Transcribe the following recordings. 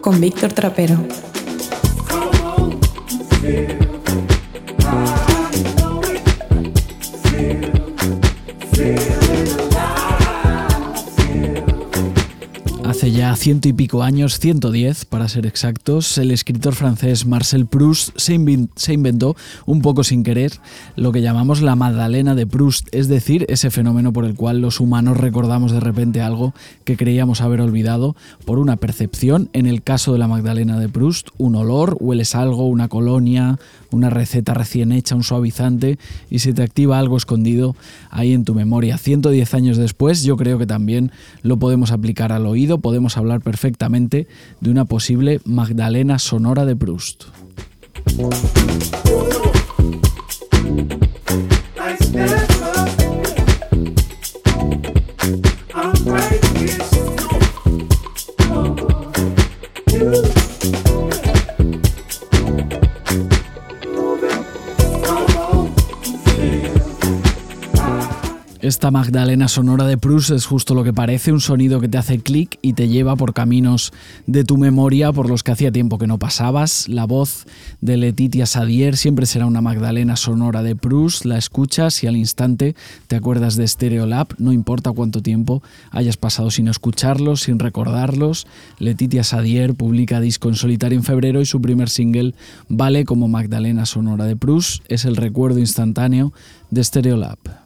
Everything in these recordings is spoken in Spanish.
Con Víctor Trapero. Ciento y pico años, 110 para ser exactos, el escritor francés Marcel Proust se, inventó, un poco sin querer, lo que llamamos la Magdalena de Proust, es decir, ese fenómeno por el cual los humanos recordamos de repente algo que creíamos haber olvidado por una percepción, en el caso de la Magdalena de Proust, un olor, hueles algo, una colonia, una receta recién hecha, un suavizante, y se te activa algo escondido ahí en tu memoria. 110 años después, yo creo que también lo podemos aplicar al oído, podemos hablar perfectamente de una posible Magdalena sonora de Proust. Esta Magdalena sonora de Proust es justo lo que parece, un sonido que te hace clic y te lleva por caminos de tu memoria por los que hacía tiempo que no pasabas. La voz de Letitia Sadier siempre será una Magdalena sonora de Proust, la escuchas y al instante te acuerdas de Stereolab, no importa cuánto tiempo hayas pasado sin escucharlos, sin recordarlos. Letitia Sadier publica disco en solitario en febrero y su primer single vale como Magdalena sonora de Proust, es el recuerdo instantáneo de Stereolab.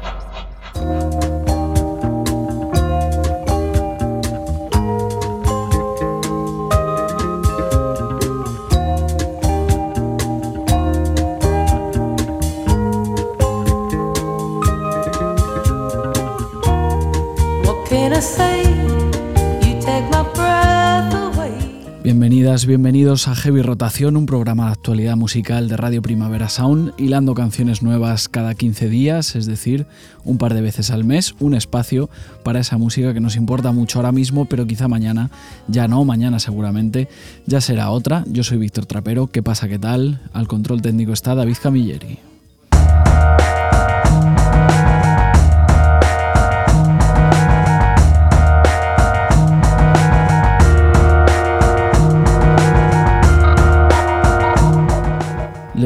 Bienvenidos a Heavy Rotación, un programa de actualidad musical de Radio Primavera Sound, hilando canciones nuevas cada 15 días, es decir, un par de veces al mes, un espacio para esa música que nos importa mucho ahora mismo, pero quizá mañana, ya no, mañana seguramente, ya será otra. Yo soy Víctor Trapero, ¿qué pasa, qué tal? Al control técnico está David Camilleri.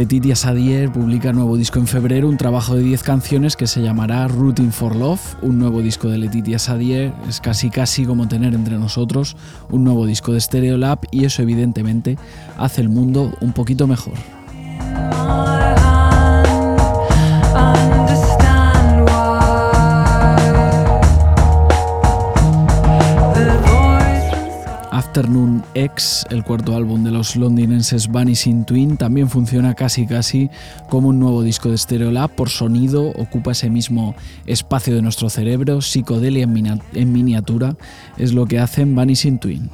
Letitia Sadier publica nuevo disco en febrero, un trabajo de 10 canciones que se llamará Routine for Love, un nuevo disco de Letitia Sadier, es casi casi como tener entre nosotros un nuevo disco de Stereolab y eso evidentemente hace el mundo un poquito mejor. Afternoon X, el cuarto álbum de los londinenses Vanishing Twin, también funciona casi casi como un nuevo disco de Stereolab. Por sonido ocupa ese mismo espacio de nuestro cerebro, psicodelia en, miniatura, es lo que hacen Vanishing Twin.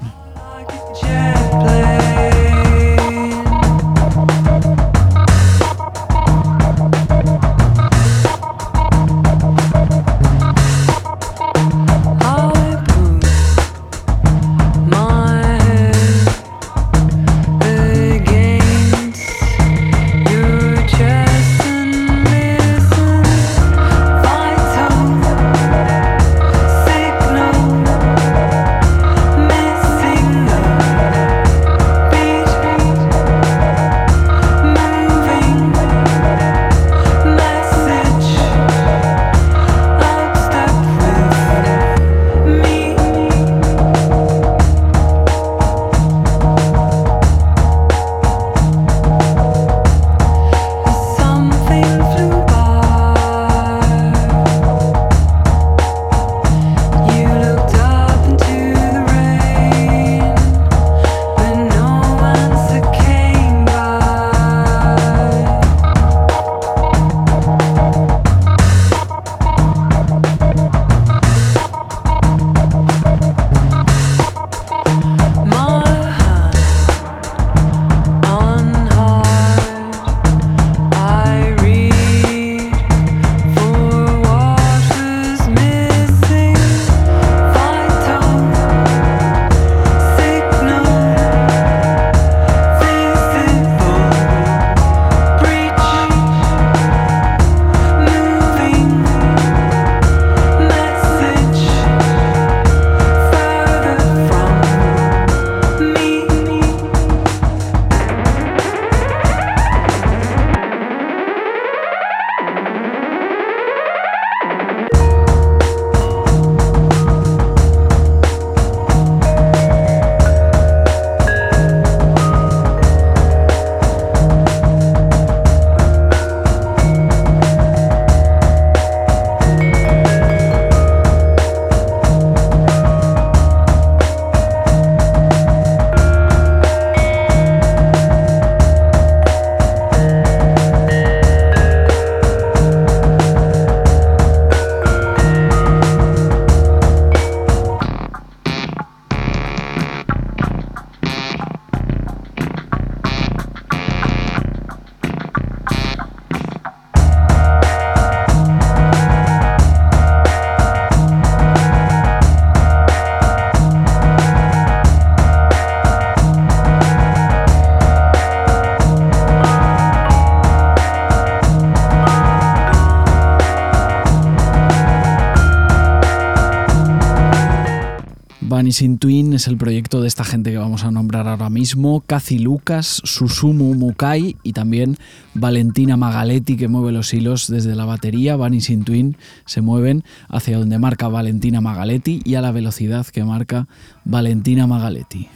Missing Twin es el proyecto de esta gente que vamos a nombrar ahora mismo, Cathy Lucas, Susumu Mukai y también Valentina Magaletti que mueve los hilos desde la batería. Vanishing Twin se mueven hacia donde marca Valentina Magaletti y a la velocidad que marca Valentina Magaletti.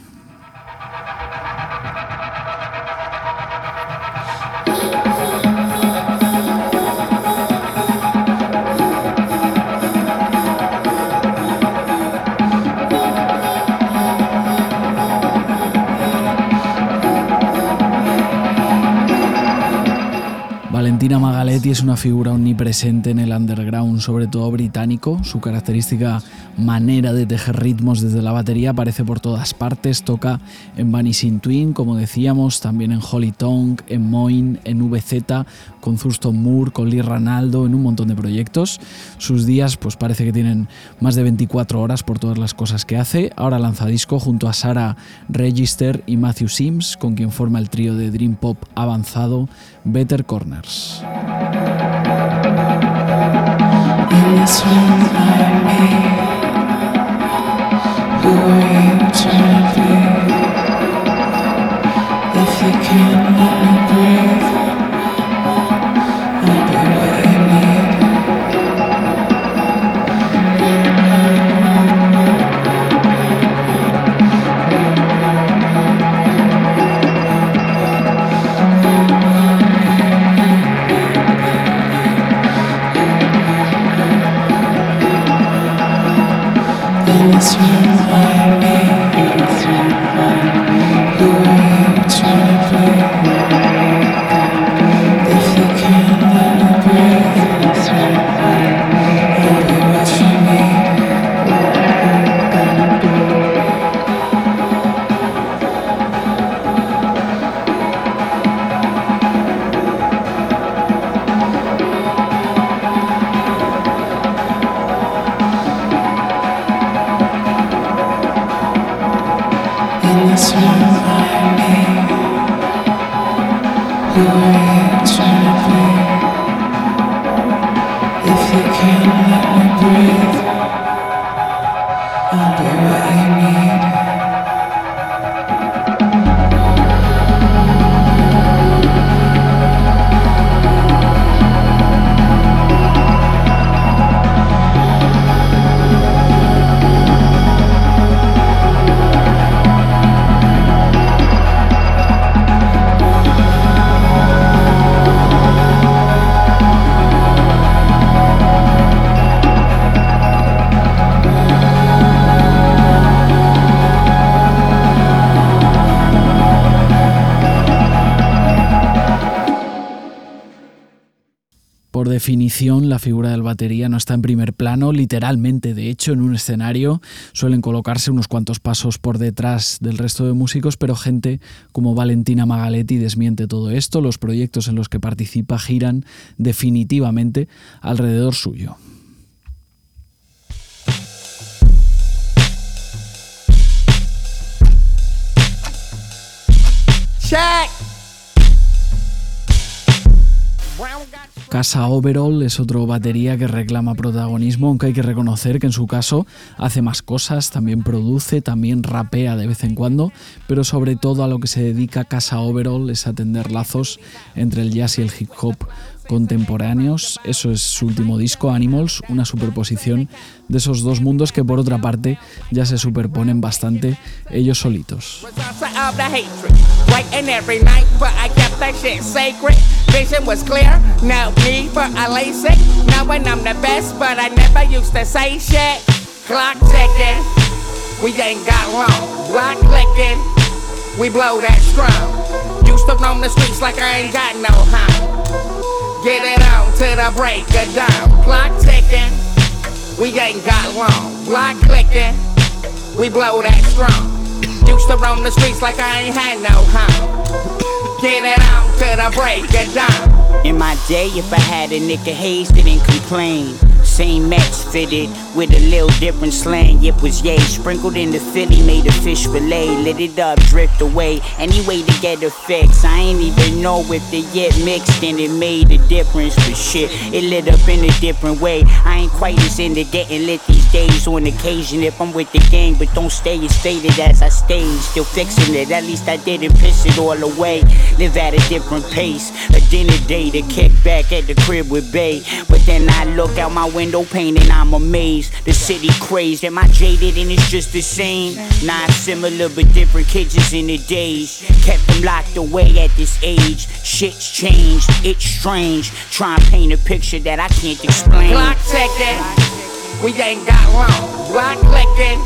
Valentina Magaletti es una figura omnipresente en el underground, sobre todo británico. Su característica manera de tejer ritmos desde la batería aparece por todas partes. Toca en Vanishing Twin, como decíamos, también en Holy Tongue, en Moin, en VZ, con Thurston Moore, con Lee Ranaldo, en un montón de proyectos. Sus días, pues parece que tienen más de 24 horas por todas las cosas que hace. Ahora lanza disco junto a Sarah Register y Matthew Sims, con quien forma el trío de Dream Pop avanzado Better Corners. Batería no está en primer plano, literalmente, de hecho, en un escenario suelen colocarse unos cuantos pasos por detrás del resto de músicos, pero gente como Valentina Magaletti desmiente todo esto, los proyectos en los que participa giran definitivamente alrededor suyo. Casa Overall es otro batería que reclama protagonismo, aunque hay que reconocer que en su caso hace más cosas, también produce, también rapea de vez en cuando, pero sobre todo a lo que se dedica Casa Overall es a tender lazos entre el jazz y el hip hop contemporáneos. Eso es su último disco, Animals, una superposición de esos dos mundos que por otra parte ya se superponen bastante ellos solitos. Vision was clear, no need for a LASIK. Knowing I'm the best, but I never used to say shit. Clock ticking, we ain't got long. Block clicking, we blow that strong. Used to roam the streets like I ain't got no home. Get it on to the break of dawn. Clock ticking, we ain't got long. Block clicking, we blow that strong. Used to roam the streets like I ain't had no home. Get it on to the break of dawn. In my day, if I had a nigga haze, didn't complain. Same match fitted with a little different slang. It was yay. Sprinkled in the Philly, made a fish fillet. Lit it up, drift away. Any way to get a fix. I ain't even know if they yet mixed and it made a difference. But shit, it lit up in a different way. I ain't quite as into getting lit these days on occasion if I'm with the gang. But don't stay as faded as I stay. Still fixing it. At least I didn't piss it all away. Live at a different pace. A dinner to kick back at the crib with Bay. But then I look out my window pane and I'm amazed. The city crazed, am I jaded and it's just the same? Not similar but different kids in the days. Kept them locked away at this age. Shit's changed, it's strange. Try and paint a picture that I can't explain. Clock ticking, we ain't got long. Block clicking,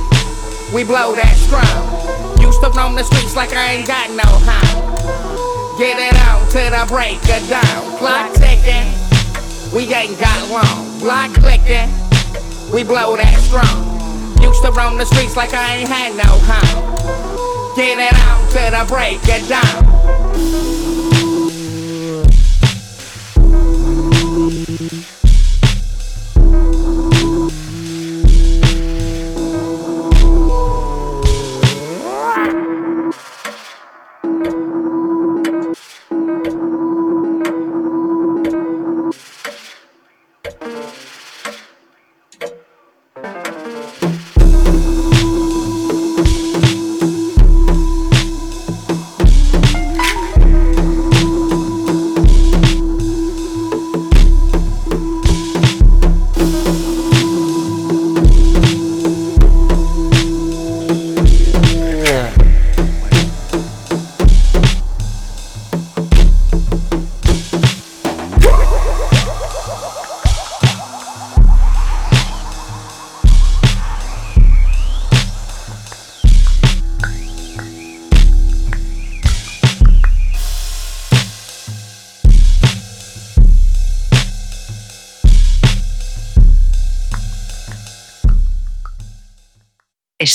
we blow that strong. Used to roam the streets like I ain't got no home. Get it on to the break of dawn. Clock ticking. We ain't got long. Block clicking. We blow that strong. Used to roam the streets like I ain't had no home. Get it out to the break of dawn.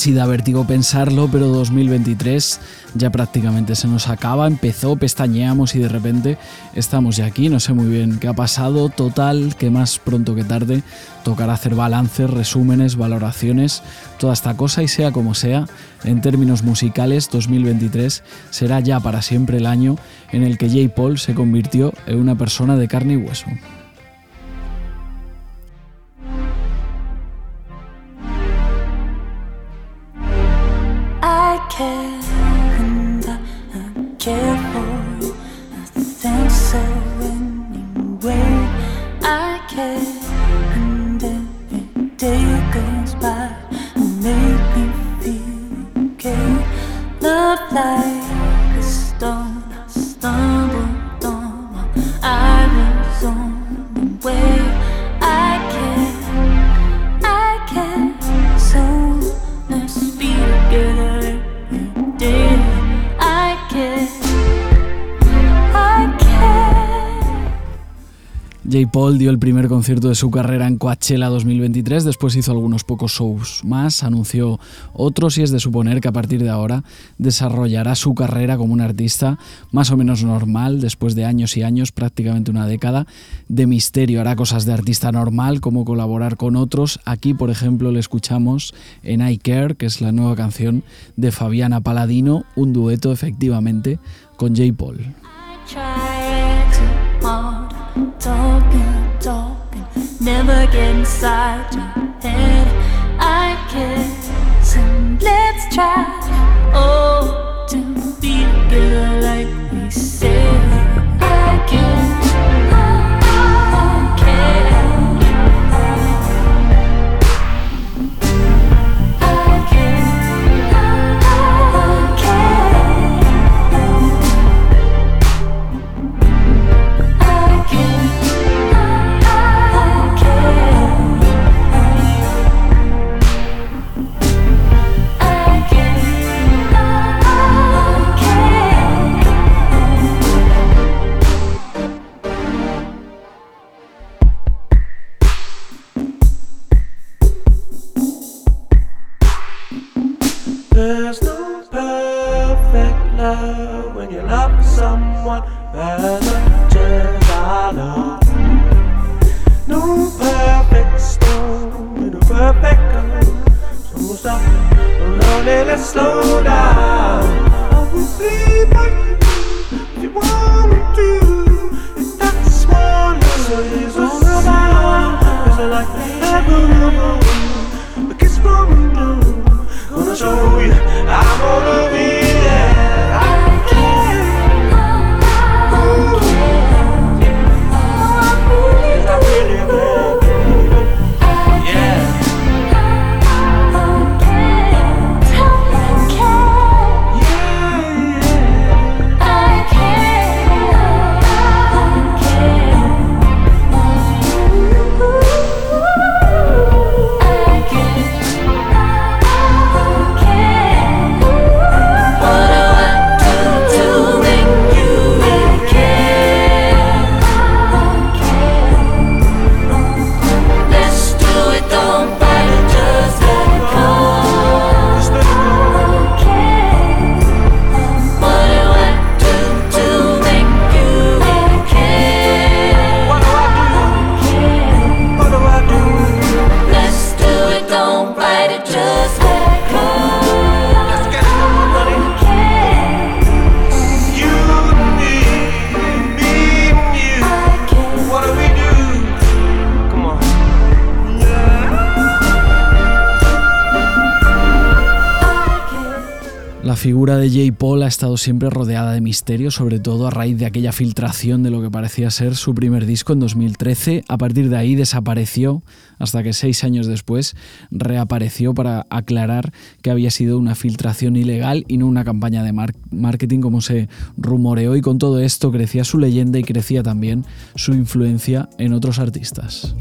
Casi da vértigo pensarlo, pero 2023 ya prácticamente se nos acaba, empezó, pestañeamos y de repente estamos ya aquí, no sé muy bien qué ha pasado, total, que más pronto que tarde tocará hacer balances, resúmenes, valoraciones, toda esta cosa y sea como sea, en términos musicales 2023 será ya para siempre el año en el que J. Paul se convirtió en una persona de carne y hueso. Paul dio el primer concierto de su carrera en Coachella 2023, después hizo algunos pocos shows más, anunció otros y es de suponer que a partir de ahora desarrollará su carrera como un artista más o menos normal, después de años y años, prácticamente una década, de misterio. Hará cosas de artista normal como colaborar con otros. Aquí, por ejemplo, le escuchamos en I Care, que es la nueva canción de Fabiana Paladino, un dueto efectivamente con J. Paul. Talking, talking, never get inside your head. I and let's try, oh, to be together like we said. I guess. one better to follow. No perfect storm in a perfect calm. So we'll stop, lonely, let's slow down. I will be back if you want me to. If that's what love is all about, it's like a heaven. A kiss from you, gonna show. Estado siempre rodeada de misterio, sobre todo a raíz de aquella filtración de lo que parecía ser su primer disco en 2013. A partir de ahí desapareció hasta que seis años después reapareció para aclarar que había sido una filtración ilegal y no una campaña de marketing como se rumoreó y con todo esto crecía su leyenda y crecía también su influencia en otros artistas.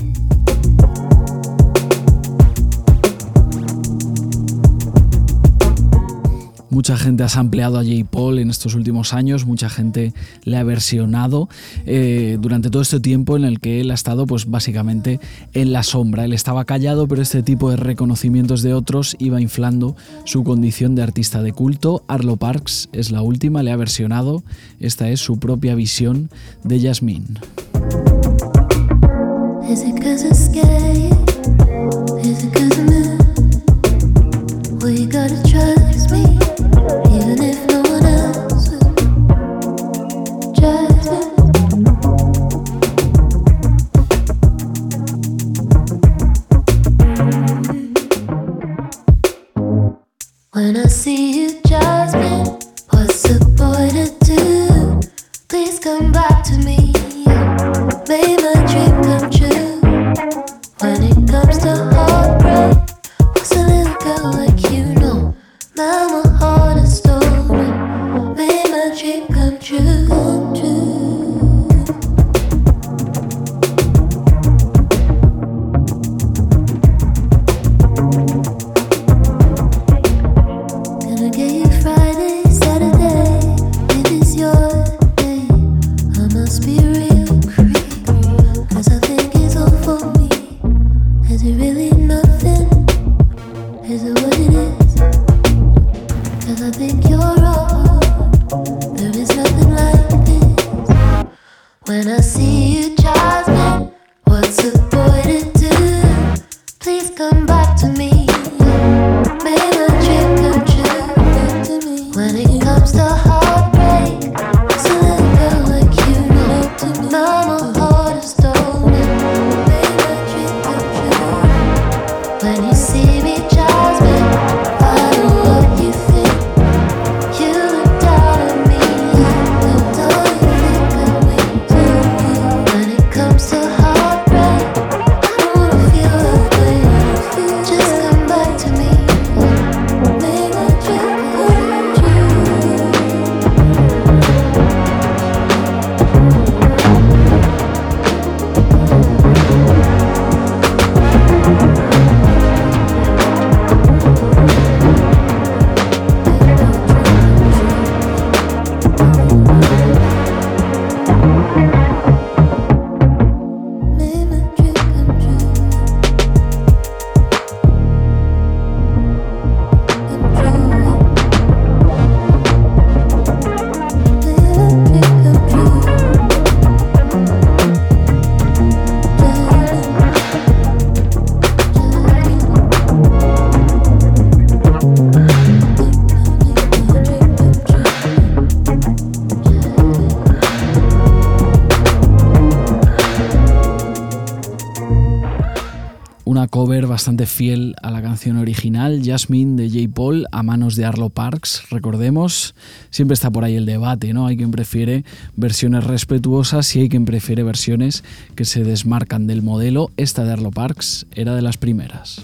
Mucha gente ha sampleado a J. Paul en estos últimos años, mucha gente le ha versionado eh, durante todo este tiempo en el que él ha estado pues básicamente en la sombra. Él estaba callado, pero este tipo de reconocimientos de otros iba inflando su condición de artista de culto. Arlo Parks es la última, le ha versionado. Esta es su propia visión de Jasmine. Bastante fiel a la canción original, Jasmine de J. Paul, a manos de Arlo Parks, recordemos. Siempre está por ahí el debate, ¿no? Hay quien prefiere versiones respetuosas y hay quien prefiere versiones que se desmarcan del modelo. Esta de Arlo Parks era de las primeras.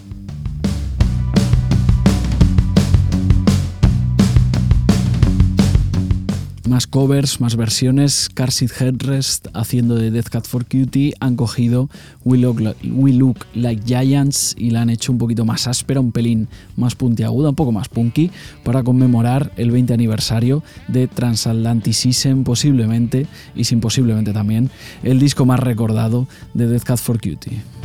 Más covers, más versiones. Carsit Headrest haciendo de Death Cat for Cutie han cogido We Look, Like Giants y la han hecho un poquito más áspera, un pelín más puntiaguda, un poco más punky, para conmemorar el 20 aniversario de Transatlanticism, posiblemente, y sin posiblemente también, el disco más recordado de Death Cat for Cutie.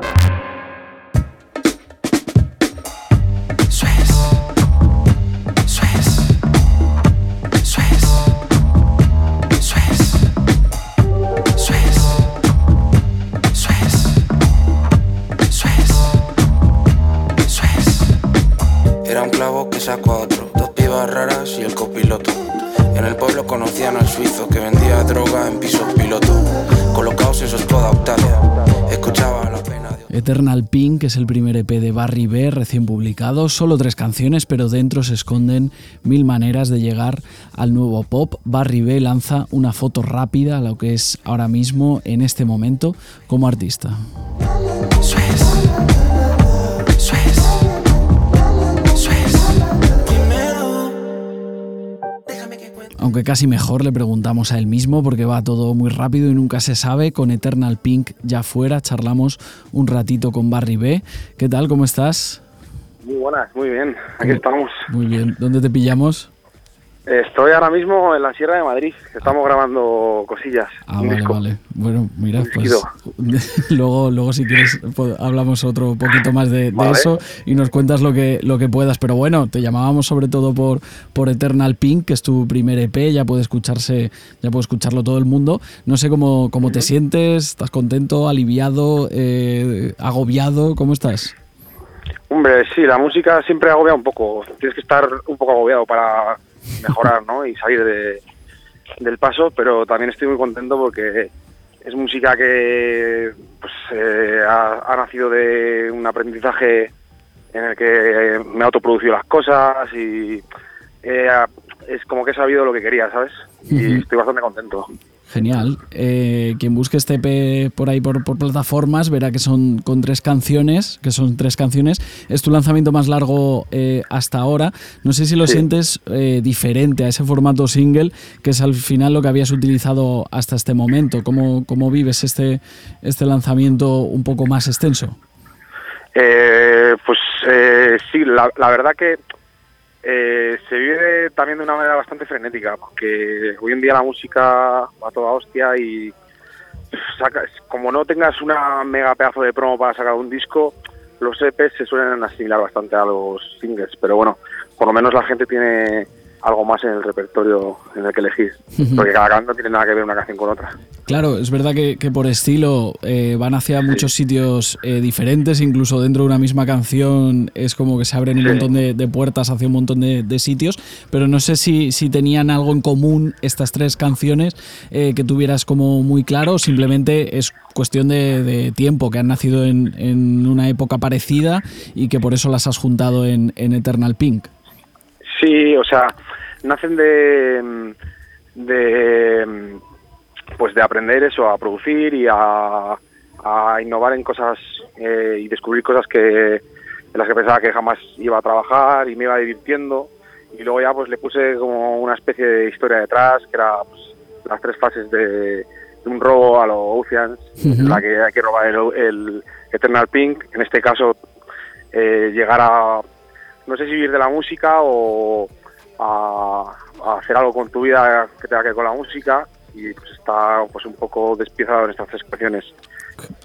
Eternal Pink es el primer EP de Barry B recién publicado, solo tres canciones, pero dentro se esconden mil maneras de llegar al nuevo pop. Barry B lanza una foto rápida a lo que es ahora mismo, en este momento, como artista. Aunque casi mejor le preguntamos a él mismo porque va todo muy rápido y nunca se sabe. Con Eternal Pink ya fuera, charlamos un ratito con Barry B. ¿Qué tal? ¿Cómo estás? Muy buenas, muy bien. Aquí estamos. Muy bien. ¿Dónde te pillamos? Estoy ahora mismo en la Sierra de Madrid. Estamos grabando cosillas. Ah, un vale, disco. vale. Bueno, mira, pues luego, luego si quieres po- hablamos otro poquito más de, de Vale. eso y nos cuentas lo que, lo que puedas. Pero bueno, te llamábamos sobre todo por, por Eternal Pink, que es tu primer EP, ya puede escucharse, ya puede escucharlo todo el mundo. No sé cómo, cómo te sientes, ¿estás contento, aliviado, eh, agobiado? ¿Cómo estás? Hombre, sí, la música siempre agobia un poco. Tienes que estar un poco agobiado para mejorar, ¿no? Y salir de, del paso, pero también estoy muy contento porque es música que pues, eh, ha, ha nacido de un aprendizaje en el que me he autoproducido las cosas y eh, es como que he sabido lo que quería, ¿sabes? Y estoy bastante contento. Genial. Eh, quien busque este EP por ahí por, por plataformas verá que son con tres canciones, que son tres canciones. Es tu lanzamiento más largo eh, hasta ahora. No sé si lo Sí. sientes eh, diferente a ese formato single, que es al final lo que habías utilizado hasta este momento. ¿Cómo, cómo vives este, este lanzamiento un poco más extenso? Eh, pues eh, sí, la, la verdad que eh, se vive también de una manera bastante frenética, porque hoy en día la música va toda hostia y como no tengas una mega pedazo de promo para sacar un disco, los EPs se suelen asimilar bastante a los singles, pero bueno, por lo menos la gente tiene algo más en el repertorio en el que elegir, porque cada canto no tiene nada que ver una canción con otra. Claro, es verdad que, que por estilo eh, van hacia muchos sitios eh, diferentes, incluso dentro de una misma canción es como que se abren un montón de, de puertas hacia un montón de, de sitios, pero no sé si, si tenían algo en común estas tres canciones eh, que tuvieras como muy claro, o simplemente es cuestión de, de tiempo, que han nacido en, en una época parecida y que por eso las has juntado en, en Eternal Pink. Sí, o sea, nacen de, de pues de aprender eso, a producir y a, a innovar en cosas eh, y descubrir cosas que en las que pensaba que jamás iba a trabajar y me iba divirtiendo. Y luego ya pues le puse como una especie de historia detrás que era pues, las tres fases de, de un robo a los Oceans en la que hay que robar el, el Eternal Pink. En este caso eh, llegar a no sé si vivir de la música o a, a hacer algo con tu vida que tenga que ver con la música y pues está pues un poco despiezado en estas tres canciones.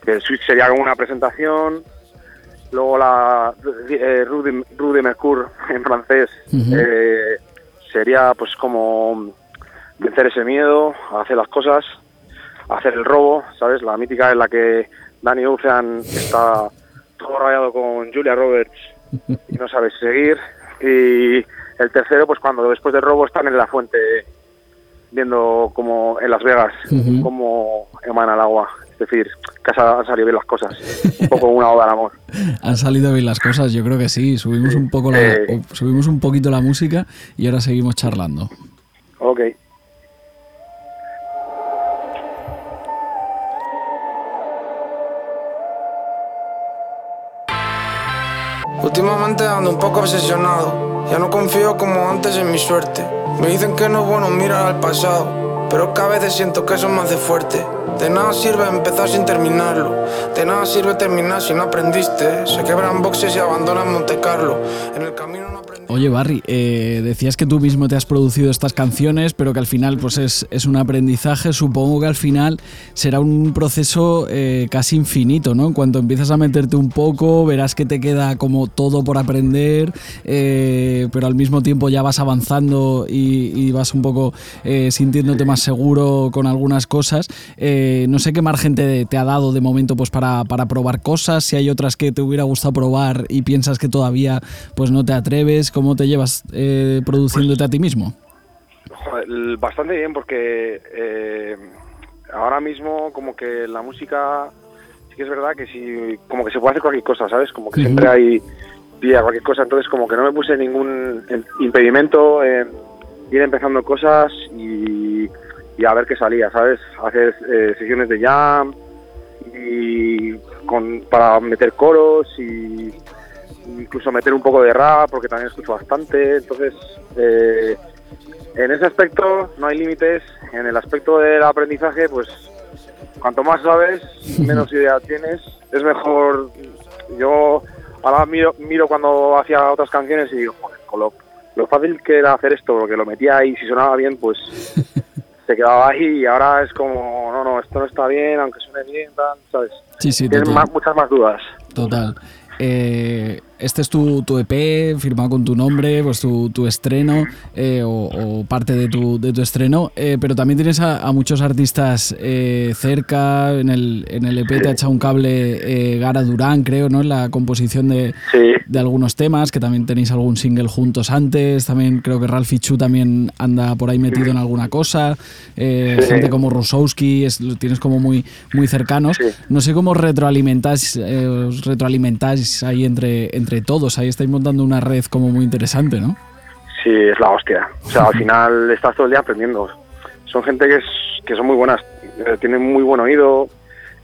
El Switch sería como una presentación, luego la eh, Rue, de, Rue de Mercure en francés eh, sería pues como vencer ese miedo, hacer las cosas, hacer el robo, ¿sabes? La mítica en la que Danny Ocean está todo rayado con Julia Roberts y no sabe seguir. Y el tercero, pues cuando después del robo están en la fuente viendo como en Las Vegas Ujú. cómo emana el agua. Es decir, que ha- han salido bien las cosas. Un poco una oda al amor. Han salido bien las cosas, yo creo que sí. Subimos un poco la, subimos un poquito la música y ahora seguimos charlando. Ok. Últimamente ando un poco obsesionado. Ya no confío como antes en mi suerte. Me dicen que no es bueno mirar al pasado. Pero que a veces siento que eso me hace fuerte. De nada sirve empezar sin terminarlo. De nada sirve terminar si no aprendiste. Se quebran boxes y abandonan Monte Carlo. En el camino. Oye, Barry, eh, decías que tú mismo te has producido estas canciones, pero que al final pues es, es un aprendizaje. Supongo que al final será un proceso eh, casi infinito, ¿no? En cuanto empiezas a meterte un poco, verás que te queda como todo por aprender, eh, pero al mismo tiempo ya vas avanzando y, vas un poco sintiéndote más seguro con algunas cosas. no sé qué margen te, te, ha dado de momento pues para, para probar cosas, si hay otras que te hubiera gustado probar y piensas que todavía pues no te atreves ¿Cómo te llevas eh, produciéndote a ti mismo? bastante bien porque eh, ahora mismo como que la música sí que es verdad que sí, como que se puede hacer cualquier cosa, ¿sabes? Como que siempre hay día cualquier cosa, entonces como que no me puse ningún impedimento en ir empezando cosas y, a ver qué salía, ¿sabes? Hacer eh, sesiones de jam y con, para meter coros y incluso meter un poco de rap, porque también escucho bastante. Entonces, eh, en ese aspecto no hay límites. En el aspecto del aprendizaje, pues cuanto más sabes, menos idea tienes. Es mejor. Yo ahora miro, miro cuando hacía otras canciones y digo, joder, con lo, fácil que era hacer esto, porque lo metía ahí, si sonaba bien, pues se quedaba ahí. Y ahora es como, no, no, esto no está bien, aunque suene bien, ¿sabes? Sí, sí, Tienes muchas más dudas. Total. Eh, este es tu, tu, EP firmado con tu nombre, pues tu, tu estreno eh, o, parte de tu, de tu estreno, eh, pero también tienes a, muchos artistas eh, cerca, en el, en el EP te ha echado un cable Gara Durán, creo, ¿no? En la composición de, de, algunos temas, que también tenéis algún single juntos antes, también creo que Ralphie Chu también anda por ahí metido en alguna cosa, gente como Rusowski, es, lo tienes como muy, muy cercanos. No sé cómo retroalimentáis, retroalimentáis ahí entre entre todos. Ahí estáis montando una red como muy interesante, ¿no? Sí, es la hostia. O sea, al final estás todo el día aprendiendo. Son gente que, es, que son muy buenas, eh, tienen muy buen oído,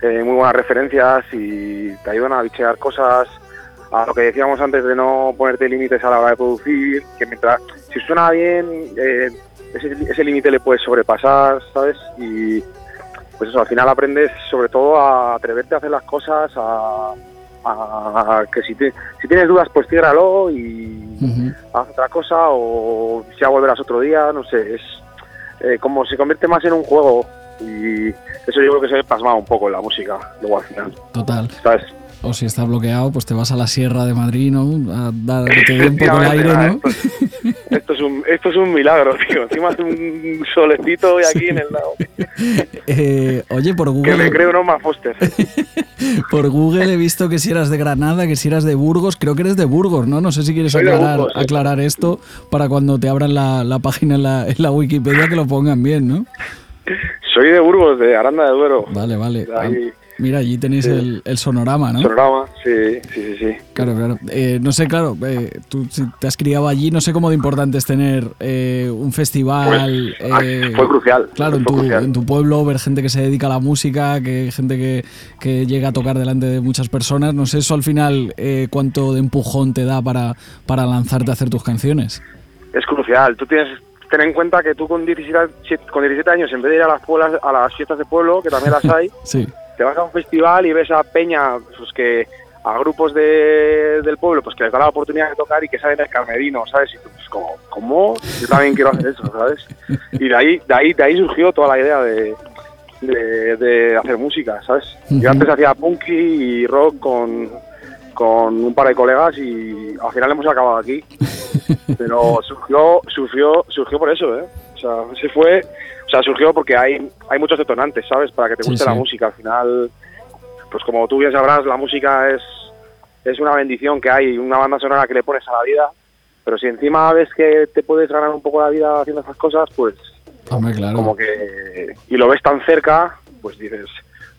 eh, muy buenas referencias y te ayudan a bichear cosas. A lo que decíamos antes de no ponerte límites a la hora de producir, que mientras, si suena bien, eh, ese, límite le puedes sobrepasar, ¿sabes? Y pues eso, al final aprendes sobre todo a atreverte a hacer las cosas, a, que si, si tienes dudas, pues ciérralo y haz otra cosa o ya volverás otro día, no sé, es eh, como se convierte más en un juego y eso yo creo que se ve pasmado un poco en la música luego al final. Total. ¿Sabes? O si está bloqueado, pues te vas a la Sierra de Madrid, ¿no? A dar que te dé un poco el aire, ¿no? Esto, es un, esto es un milagro, tío. Encima hace un solecito y aquí en el lado. Eh, oye, por Google... Que me creo no más Foster. por Google he visto que si eras de Granada, que si eras de Burgos. Creo que eres de Burgos, ¿no? No sé si quieres aclarar, aclarar esto para cuando te abran la, la página en la, en la Wikipedia que lo pongan bien, ¿no? Soy de Burgos, de Aranda de Duero. Vale, vale. Mira, allí tenéis el, sonorama, ¿no? Sonorama, sí, sí, sí. Claro, claro. Eh, no sé, claro, eh, tú si te has criado allí, no sé cómo de importante es tener eh, un festival. Pues, ah, fue crucial. Claro, en, tu, en tu pueblo, ver gente que se dedica a la música, que gente que, que llega a tocar delante de muchas personas. No sé eso al final cuánto de empujón te da para, para lanzarte a hacer tus canciones. Es crucial. Tú tienes ten en cuenta que tú con 17, con 17 años, en vez de ir a las, pueblas, a las fiestas de pueblo, que también las hay, sí te vas a un festival y ves a Peña, pues que a grupos de, del pueblo, pues que les da la oportunidad de tocar y que salen el carmerino, ¿sabes? Y tú, pues como, ¿cómo? Yo también quiero hacer eso, ¿sabes? Y de ahí, de ahí, de ahí surgió toda la idea de, de, hacer música, ¿sabes? Yo antes hacía punky y rock con, con un par de colegas y al final hemos acabado aquí. Pero surgió, surgió, surgió por eso, ¿eh? O sea, se fue sea, surgió porque hay, hay muchos detonantes, ¿sabes? Para que te guste la música. Al final, pues como tú bien sabrás, la música es, es una bendición que hay, una banda sonora que le pones a la vida. Pero si encima ves que te puedes ganar un poco la vida haciendo esas cosas, pues Hombre, claro. como que... Y lo ves tan cerca, pues dices,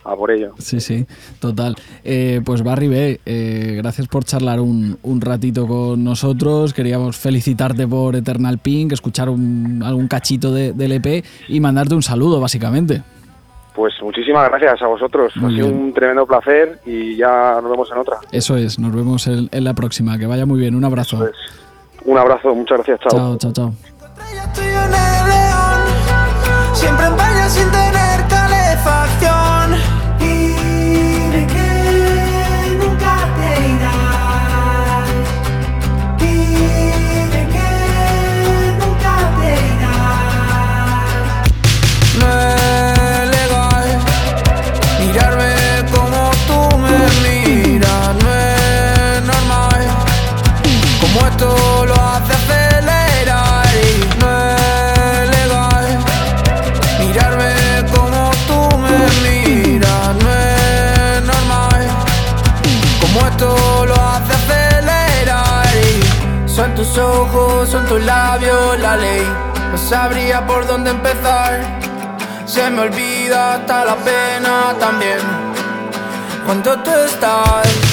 a por ello. Sí, sí, total. Eh, pues Barry B, eh, gracias por charlar un, ratito con nosotros. Queríamos felicitarte por Eternal Pink, escuchar algún cachito de, del EP y mandarte un saludo, básicamente. Pues muchísimas gracias a vosotros. ha sido un tremendo placer y ya nos vemos en otra. Eso es, nos vemos en, la próxima. Que vaya muy bien. Un abrazo. Un abrazo, muchas gracias. Chao, chao, chao. Siempre tus labios la ley. No sabría por dónde empezar. Se me olvida hasta la pena también. Cuando tú estás.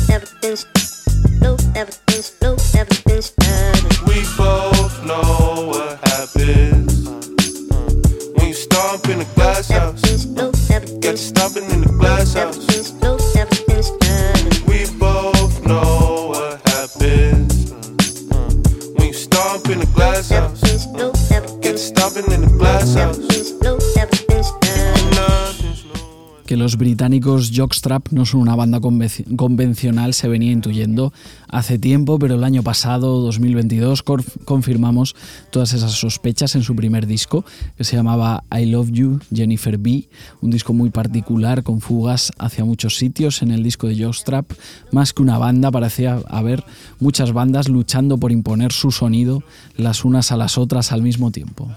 Británicos Jockstrap no son una banda convencional se venía intuyendo hace tiempo, pero el año pasado, 2022, confirmamos todas esas sospechas en su primer disco, que se llamaba I Love You, Jennifer B, un disco muy particular con fugas hacia muchos sitios. En el disco de Jockstrap, más que una banda, parecía haber muchas bandas luchando por imponer su sonido las unas a las otras al mismo tiempo.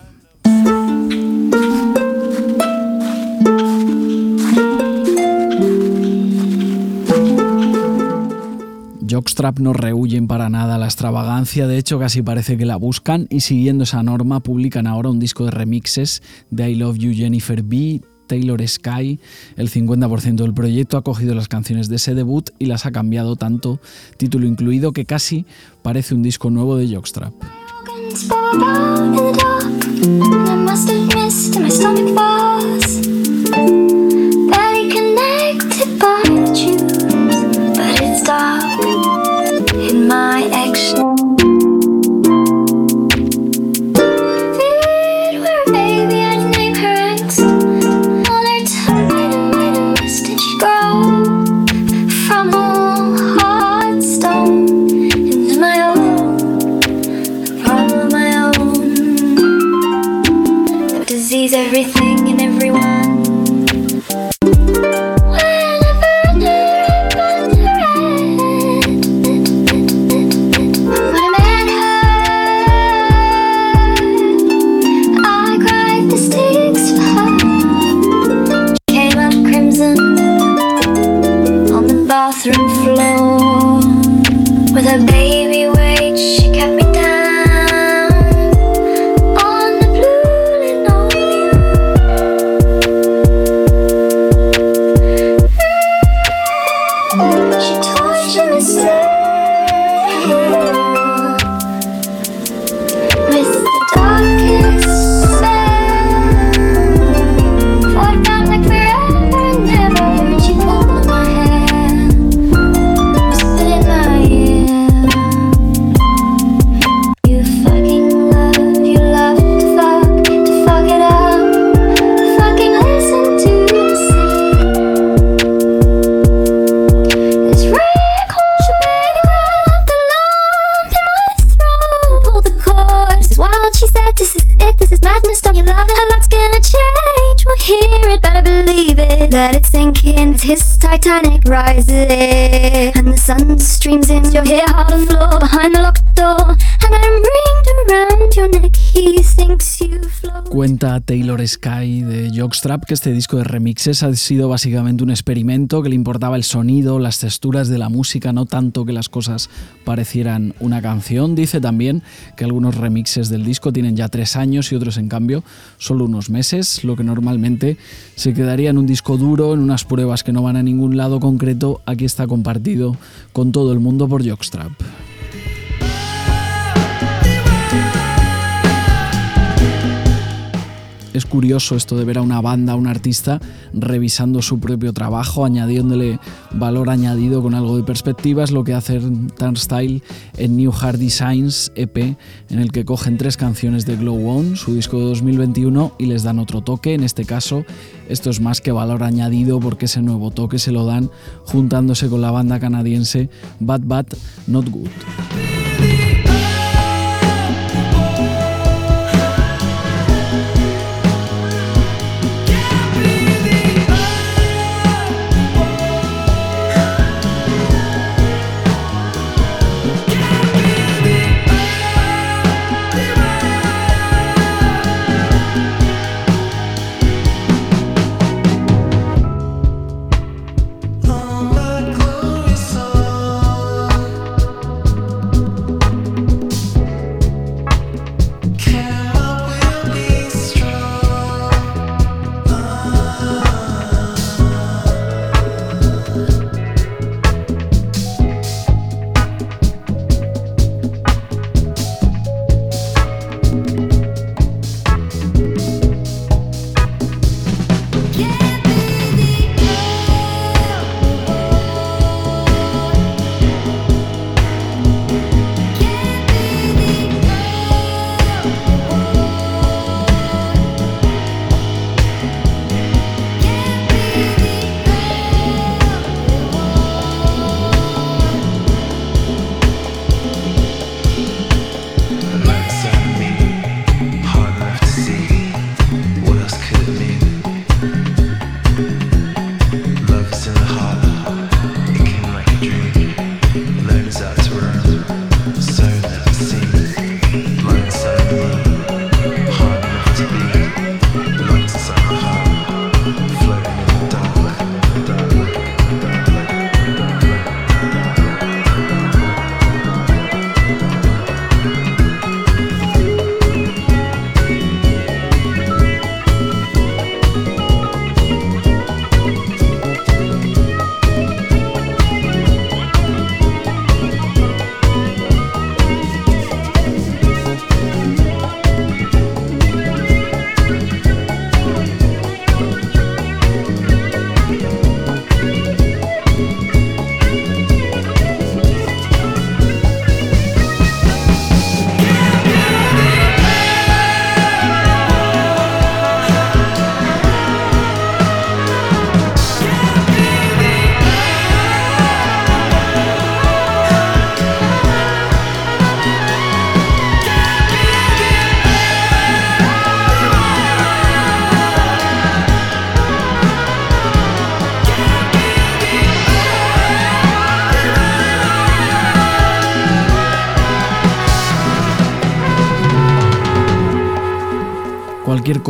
Jockstrap no rehuyen para nada la extravagancia, de hecho casi parece que la buscan y siguiendo esa norma publican ahora un disco de remixes de I Love You Jennifer B, Taylor Sky. El 50% del proyecto ha cogido las canciones de ese debut y las ha cambiado tanto, título incluido, que casi parece un disco nuevo de Jockstrap. My Sky de Jockstrap que este disco de remixes ha sido básicamente un experimento que le importaba el sonido, las texturas de la música, no tanto que las cosas parecieran una canción. Dice también que algunos remixes del disco tienen ya tres años y otros en cambio solo unos meses, lo que normalmente se quedaría en un disco duro, en unas pruebas que no van a ningún lado concreto, aquí está compartido con todo el mundo por Jockstrap. Es curioso esto de ver a una banda, a un artista, revisando su propio trabajo, añadiéndole valor añadido con algo de perspectiva. Es lo que hace Turnstile en New Hard Designs EP, en el que cogen tres canciones de Glow On, su disco de 2021, y les dan otro toque. En este caso, esto es más que valor añadido porque ese nuevo toque se lo dan juntándose con la banda canadiense Bad Bad Not Good.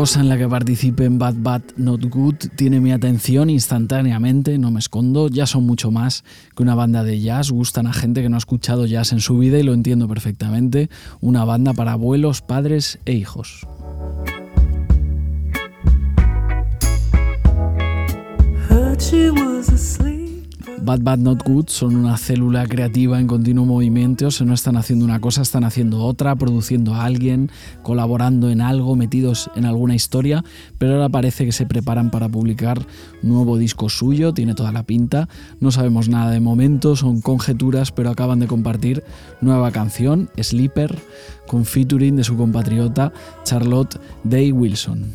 Cosa en la que participe en Bad Bad Not Good tiene mi atención instantáneamente, no me escondo, ya son mucho más que una banda de jazz, gustan a gente que no ha escuchado jazz en su vida y lo entiendo perfectamente, una banda para abuelos, padres e hijos. Bad Bad Not Good son una célula creativa en continuo movimiento, se no están haciendo una cosa, están haciendo otra, produciendo a alguien, colaborando en algo, metidos en alguna historia, pero ahora parece que se preparan para publicar nuevo disco suyo, tiene toda la pinta, no sabemos nada de momento, son conjeturas, pero acaban de compartir nueva canción, Sleeper, con featuring de su compatriota Charlotte Day Wilson.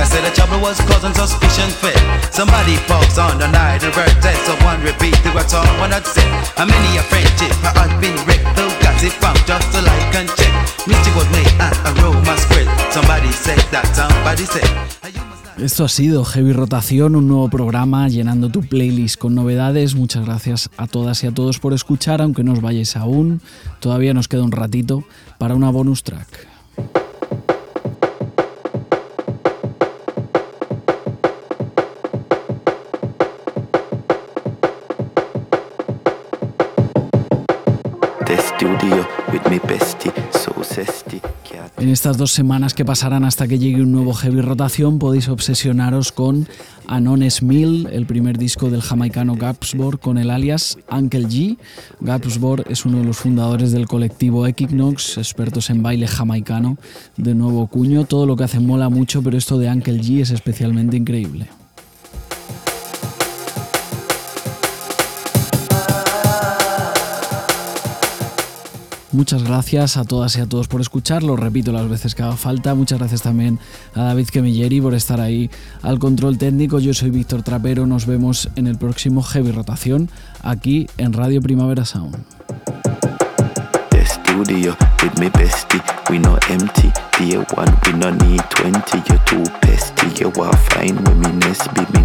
I said trouble was causing suspicion fit. Somebody on the night and birthday, so one repeat to what's all one I'd say. How many a been got it from just like was. Somebody said that somebody said. Esto ha sido Heavy Rotación, un nuevo programa llenando tu playlist con novedades. Muchas gracias a todas y a todos por escuchar, aunque no os vayáis aún. Todavía nos queda un ratito para una bonus track. En estas dos semanas que pasarán hasta que llegue un nuevo heavy rotación podéis obsesionaros con Anones Mill, el primer disco del jamaicano Gapsbor con el alias Uncle G. Gapsbor es uno de los fundadores del colectivo Equinox, expertos en baile jamaicano de nuevo cuño. Todo lo que hacen mola mucho, pero esto de Uncle G es especialmente increíble. Muchas gracias a todas y a todos por escuchar, lo repito las veces que haga falta. Muchas gracias también a David Kemilleri por estar ahí al control técnico. Yo soy Víctor Trapero, nos vemos en el próximo Heavy Rotación aquí en Radio Primavera Sound. studio with me bestie. We no empty. Dear one, we no need 20. You're too pesty. You are fine when me Nesby, me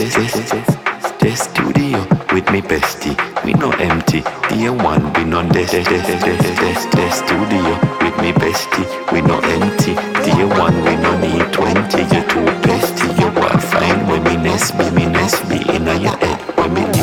we no des des des des. The studio with me bestie, we no empty. Dear one, we no des des des des des des. The studio with me bestie, we no empty. Dear one, we no need twenty. You too bestie, you are fine when me Nesby, me Nesby in your head.